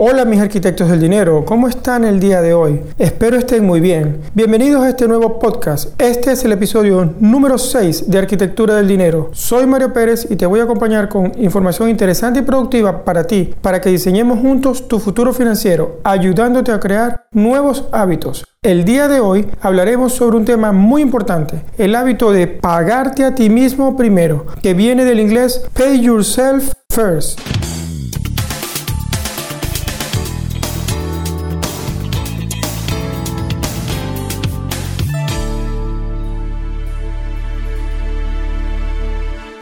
Hola mis arquitectos del dinero, ¿cómo están el día de hoy? Espero estén muy bien. Bienvenidos a este nuevo podcast. Este es el episodio número 6 de Arquitectura del Dinero. Soy Mario Pérez y te voy a acompañar con información interesante y productiva para ti, para que diseñemos juntos tu futuro financiero, ayudándote a crear nuevos hábitos. El día de hoy hablaremos sobre un tema muy importante, el hábito de pagarte a ti mismo primero, que viene del inglés Pay Yourself First.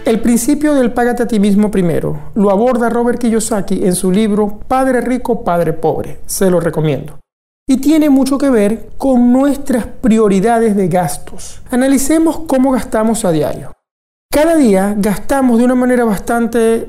El principio del págate a ti mismo primero lo aborda Robert Kiyosaki en su libro Padre Rico, Padre Pobre. Se lo recomiendo. Y tiene mucho que ver con nuestras prioridades de gastos. Analicemos cómo gastamos a diario. Cada día gastamos de una manera bastante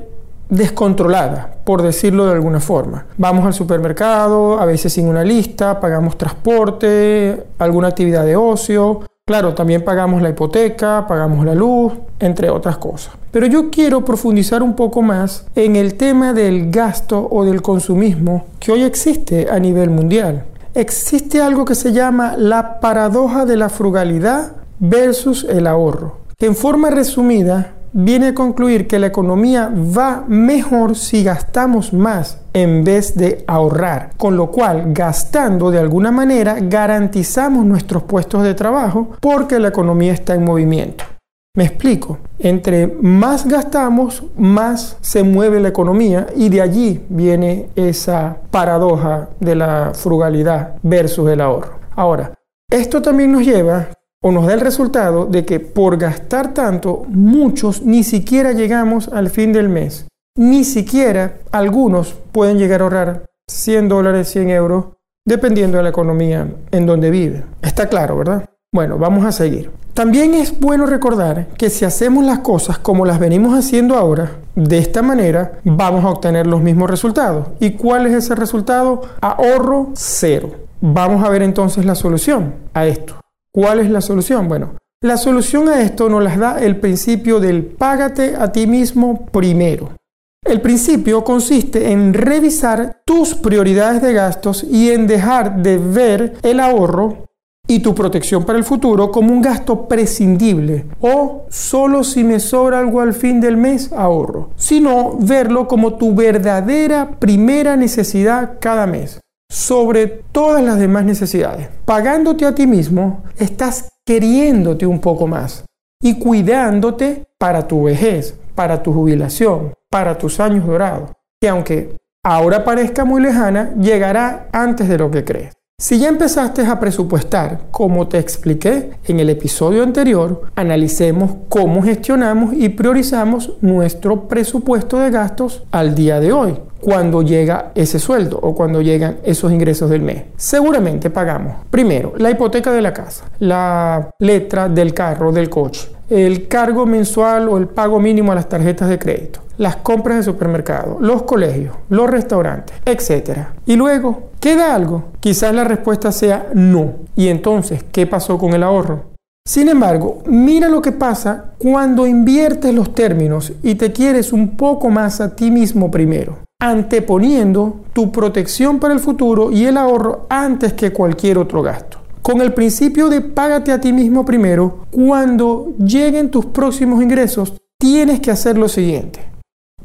descontrolada, por decirlo de alguna forma. Vamos al supermercado, a veces sin una lista, pagamos transporte, alguna actividad de ocio, Claro, también pagamos la hipoteca, pagamos la luz, entre otras cosas. Pero yo quiero profundizar un poco más en el tema del gasto o del consumismo que hoy existe a nivel mundial. Existe algo que se llama la paradoja de la frugalidad versus el ahorro, en forma resumida viene a concluir que la economía va mejor si gastamos más en vez de ahorrar, con lo cual gastando de alguna manera garantizamos nuestros puestos de trabajo porque la economía está en movimiento. Me explico, entre más gastamos, más se mueve la economía y de allí viene esa paradoja de la frugalidad versus el ahorro. Ahora, esto también nos lleva o nos da el resultado de que por gastar tanto, muchos ni siquiera llegamos al fin del mes. Ni siquiera algunos pueden llegar a ahorrar 100 dólares, 100 euros, dependiendo de la economía en donde vive. Está claro, ¿verdad? Bueno, vamos a seguir. También es bueno recordar que si hacemos las cosas como las venimos haciendo ahora, de esta manera vamos a obtener los mismos resultados. ¿Y cuál es ese resultado? Ahorro cero. Vamos a ver entonces la solución a esto. ¿Cuál es la solución? Bueno, la solución a esto nos las da el principio del págate a ti mismo primero. El principio consiste en revisar tus prioridades de gastos y en dejar de ver el ahorro y tu protección para el futuro como un gasto prescindible o solo si me sobra algo al fin del mes ahorro, sino verlo como tu verdadera primera necesidad cada mes sobre todas las demás necesidades. Pagándote a ti mismo, estás queriéndote un poco más y cuidándote para tu vejez, para tu jubilación, para tus años dorados, que aunque ahora parezca muy lejana, llegará antes de lo que crees. Si ya empezaste a presupuestar, como te expliqué en el episodio anterior, analicemos cómo gestionamos y priorizamos nuestro presupuesto de gastos al día de hoy, cuando llega ese sueldo o cuando llegan esos ingresos del mes. Seguramente pagamos primero la hipoteca de la casa, la letra del carro, del coche, el cargo mensual o el pago mínimo a las tarjetas de crédito, las compras de supermercado, los colegios, los restaurantes, etc. Y luego, ¿queda algo? Quizás la respuesta sea no. ¿Y entonces qué pasó con el ahorro? Sin embargo, mira lo que pasa cuando inviertes los términos y te quieres un poco más a ti mismo primero, anteponiendo tu protección para el futuro y el ahorro antes que cualquier otro gasto con el principio de págate a ti mismo primero, cuando lleguen tus próximos ingresos, tienes que hacer lo siguiente.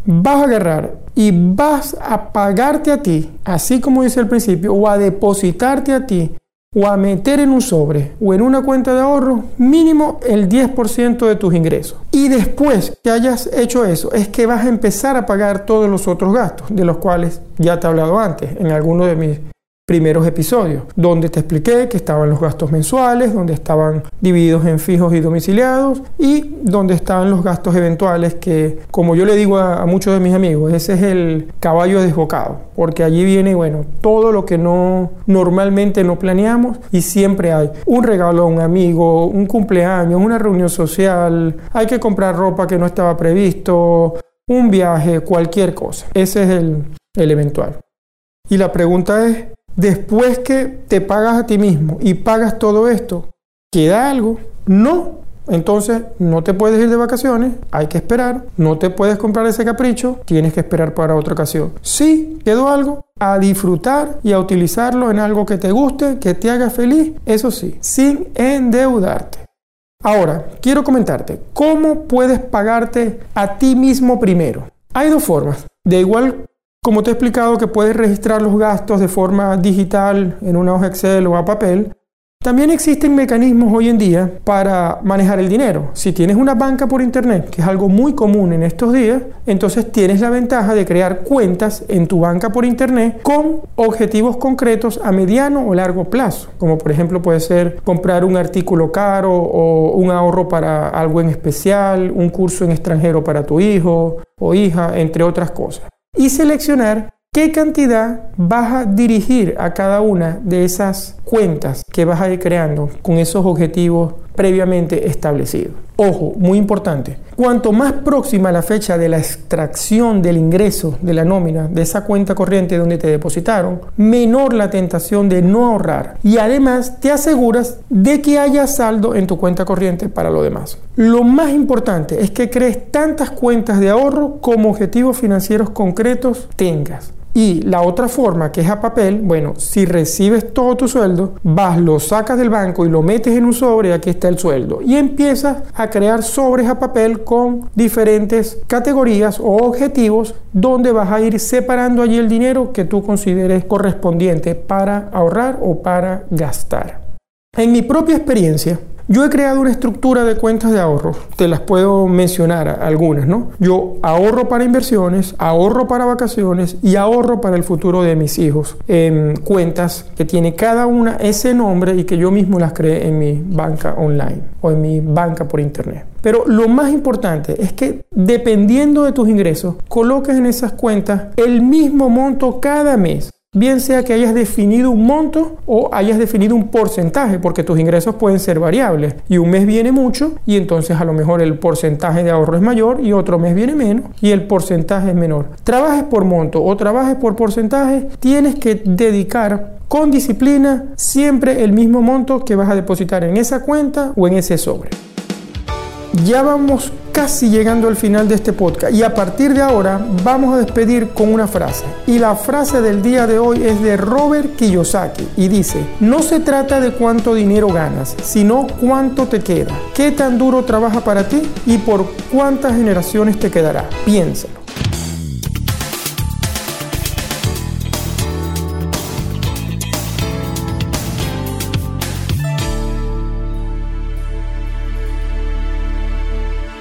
Vas a agarrar y vas a pagarte a ti, así como dice el principio, o a depositarte a ti, o a meter en un sobre o en una cuenta de ahorro mínimo el 10% de tus ingresos. Y después que hayas hecho eso, es que vas a empezar a pagar todos los otros gastos, de los cuales ya te he hablado antes en alguno de mis primeros episodios, donde te expliqué que estaban los gastos mensuales, donde estaban divididos en fijos y domiciliados y donde estaban los gastos eventuales que, como yo le digo a, muchos de mis amigos, ese es el caballo desbocado, porque allí viene, bueno, todo lo que no normalmente no planeamos y siempre hay un regalo a un amigo, un cumpleaños, una reunión social, hay que comprar ropa que no estaba previsto, un viaje, cualquier cosa. Ese es el, el eventual. Y la pregunta es, Después que te pagas a ti mismo y pagas todo esto, ¿queda algo? No, Entonces no te puedes ir de vacaciones, hay que esperar, no te puedes comprar ese capricho, tienes que esperar para otra ocasión. Si quedó algo, a disfrutar y a utilizarlo en algo que te guste, que te haga feliz, eso sí, sin endeudarte. Ahora, quiero comentarte, ¿cómo puedes pagarte a ti mismo primero? Hay dos formas. De igual como te he explicado que puedes registrar los gastos de forma digital en una hoja Excel o a papel, también existen mecanismos hoy en día para manejar el dinero. Si tienes una banca por internet, que es algo muy común en estos días, entonces tienes la ventaja de crear cuentas en tu banca por internet con objetivos concretos a mediano o largo plazo, como por ejemplo puede ser comprar un artículo caro o un ahorro para algo en especial, un curso en extranjero para tu hijo o hija, entre otras cosas. Y seleccionar ¿Qué cantidad vas a dirigir a cada una de esas cuentas que vas a ir creando con esos objetivos previamente establecidos? Ojo, muy importante. Cuanto más próxima la fecha de la extracción del ingreso de la nómina de esa cuenta corriente donde te depositaron, menor la tentación de no ahorrar. Y además te aseguras de que haya saldo en tu cuenta corriente para lo demás. Lo más importante es que crees tantas cuentas de ahorro como objetivos financieros concretos tengas. Y la otra forma, que es a papel, bueno, si recibes todo tu sueldo, vas, lo sacas del banco y lo metes en un sobre, aquí está el sueldo. Y empiezas a crear sobres a papel con diferentes categorías o objetivos donde vas a ir separando allí el dinero que tú consideres correspondiente para ahorrar o para gastar. En mi propia experiencia, yo he creado una estructura de cuentas de ahorro, te las puedo mencionar algunas, ¿no? Yo ahorro para inversiones, ahorro para vacaciones y ahorro para el futuro de mis hijos en cuentas que tiene cada una ese nombre y que yo mismo las creé en mi banca online o en mi banca por internet. Pero lo más importante es que dependiendo de tus ingresos, coloques en esas cuentas el mismo monto cada mes Bien sea que hayas definido un monto o hayas definido un porcentaje, porque tus ingresos pueden ser variables. Y un mes viene mucho y entonces a lo mejor el porcentaje de ahorro es mayor y otro mes viene menos y el porcentaje es menor. Trabajes por monto o trabajes por porcentaje, tienes que dedicar con disciplina siempre el mismo monto que vas a depositar en esa cuenta o en ese sobre. Ya vamos casi llegando al final de este podcast y a partir de ahora vamos a despedir con una frase. Y la frase del día de hoy es de Robert Kiyosaki y dice, no se trata de cuánto dinero ganas, sino cuánto te queda, qué tan duro trabaja para ti y por cuántas generaciones te quedará. Piénsalo.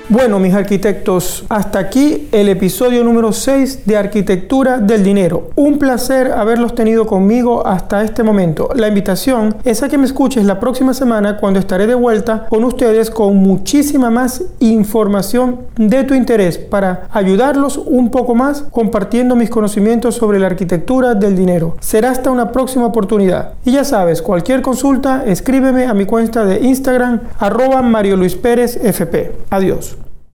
Bueno, mis arquitectos, hasta aquí el episodio número 6 de Arquitectura del Dinero. Un placer haberlos tenido conmigo hasta este momento. La invitación es a que me escuches la próxima semana cuando estaré de vuelta con ustedes con muchísima más información de tu interés para ayudarlos un poco más compartiendo mis conocimientos sobre la arquitectura del dinero. Será hasta una próxima oportunidad. Y ya sabes, cualquier consulta, escríbeme a mi cuenta de Instagram arroba Mario Luis Pérez FP. Adiós.